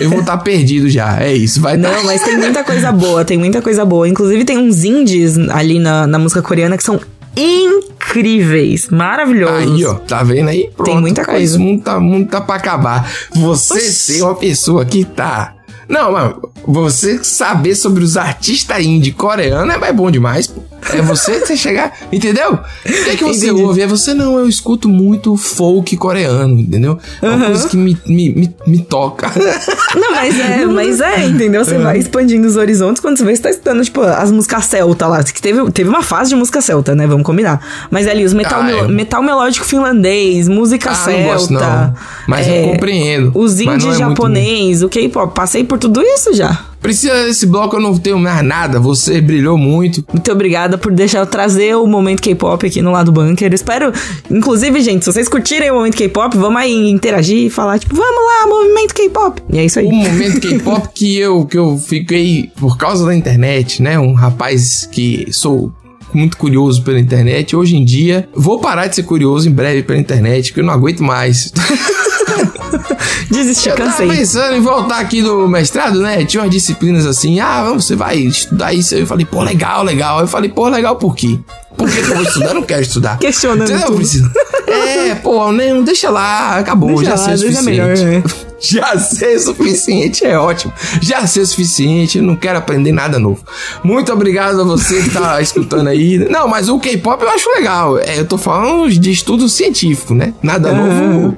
eu vou estar perdido já. É isso, vai dar. Não, mas tem muita coisa boa, tem muita coisa boa. Inclusive tem uns indies ali na, na música coreana que são incríveis, maravilhosos. Aí, ó, tá vendo aí? Pronto, muita cara, coisa. Esse mundo tá, mundo tá pra acabar. Você Oxi. ser uma pessoa que tá. Não, mano, você saber sobre os artistas indie coreanos é, é bom demais, pô. É você você chegar, entendeu? O que é que você Entendi. ouve? É você, não, eu escuto muito folk coreano, entendeu? É uma coisa que me, me, me, me toca. *laughs* Não, mas é, mas é, entendeu? Você vai expandindo os horizontes quando você vê, você tá estudando, tipo, as músicas celta lá. Que teve, teve uma fase de música celta, né? Vamos combinar. Mas ali, os metal, Ah, melo- é. metal melódico finlandês, música Ah, celta. não gosto não. Mas eu compreendo. Os indie é japonês, o K-pop. Passei por tudo isso já. Precisa desse bloco, eu não tenho mais nada. Você brilhou muito. Muito obrigada por deixar eu trazer o momento K-pop aqui no lado bunker. Espero, inclusive, gente, se vocês curtirem o momento K-pop, vamos aí interagir e falar, tipo, vamos lá, movimento K-pop. E é isso aí. o momento K-pop que eu, que eu fiquei por causa da internet, né? Um rapaz que sou muito curioso pela internet. Hoje em dia, vou parar de ser curioso em breve pela internet, porque eu não aguento mais. *laughs* *laughs* Desisti, Eu tava pensando em voltar aqui no mestrado, né? Tinha umas disciplinas assim, ah, você vai estudar isso. Eu falei, pô, legal, legal. Eu falei, pô, legal por quê? Por que, que eu vou estudar? Eu não quero estudar. Questionando. Priscila? É, pô, não, deixa lá, acabou, Deixa já lá, sei o deixa suficiente. melhor, né? *laughs* Já sei o suficiente, é ótimo. Já sei o suficiente, não quero aprender nada novo. Muito obrigado a você que tá *laughs* escutando aí. Não, mas o K-pop eu acho legal. É, eu tô falando de estudo científico, né? Nada novo.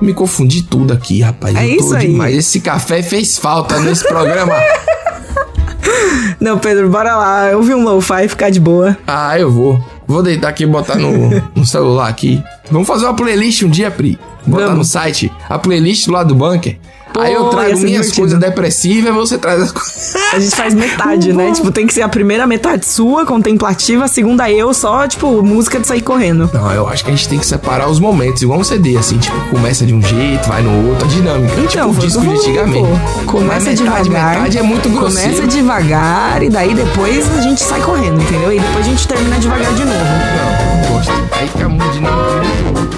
Me confundi tudo aqui, rapaz. É eu tô isso aí. demais. Esse café fez falta nesse programa. *laughs* Não, Pedro, bora lá. Eu vi um lo-fi ficar de boa. ah, eu vou. Vou deitar aqui e botar no, no celular aqui. Vamos fazer uma playlist um dia, Pri. Botar Vamos. no site a playlist lado do bunker. Pô, Aí eu trago minhas coisas depressivas você traz as coisas. A gente faz metade, né? Tipo, tem que ser a primeira metade sua, contemplativa, a segunda eu, só, tipo, música de sair correndo. Não, eu acho que a gente tem que separar os momentos, igual um CD, assim, tipo, começa de um jeito, vai no outro, a dinâmica. tipo Então, o foi o disco de antigamente. pô. Começa metade, devagar. metade é muito grosseiro. Começa devagar e daí depois a gente sai correndo, entendeu? E depois a gente termina devagar de novo. Não, não gosto. Aí fica muito dinâmico,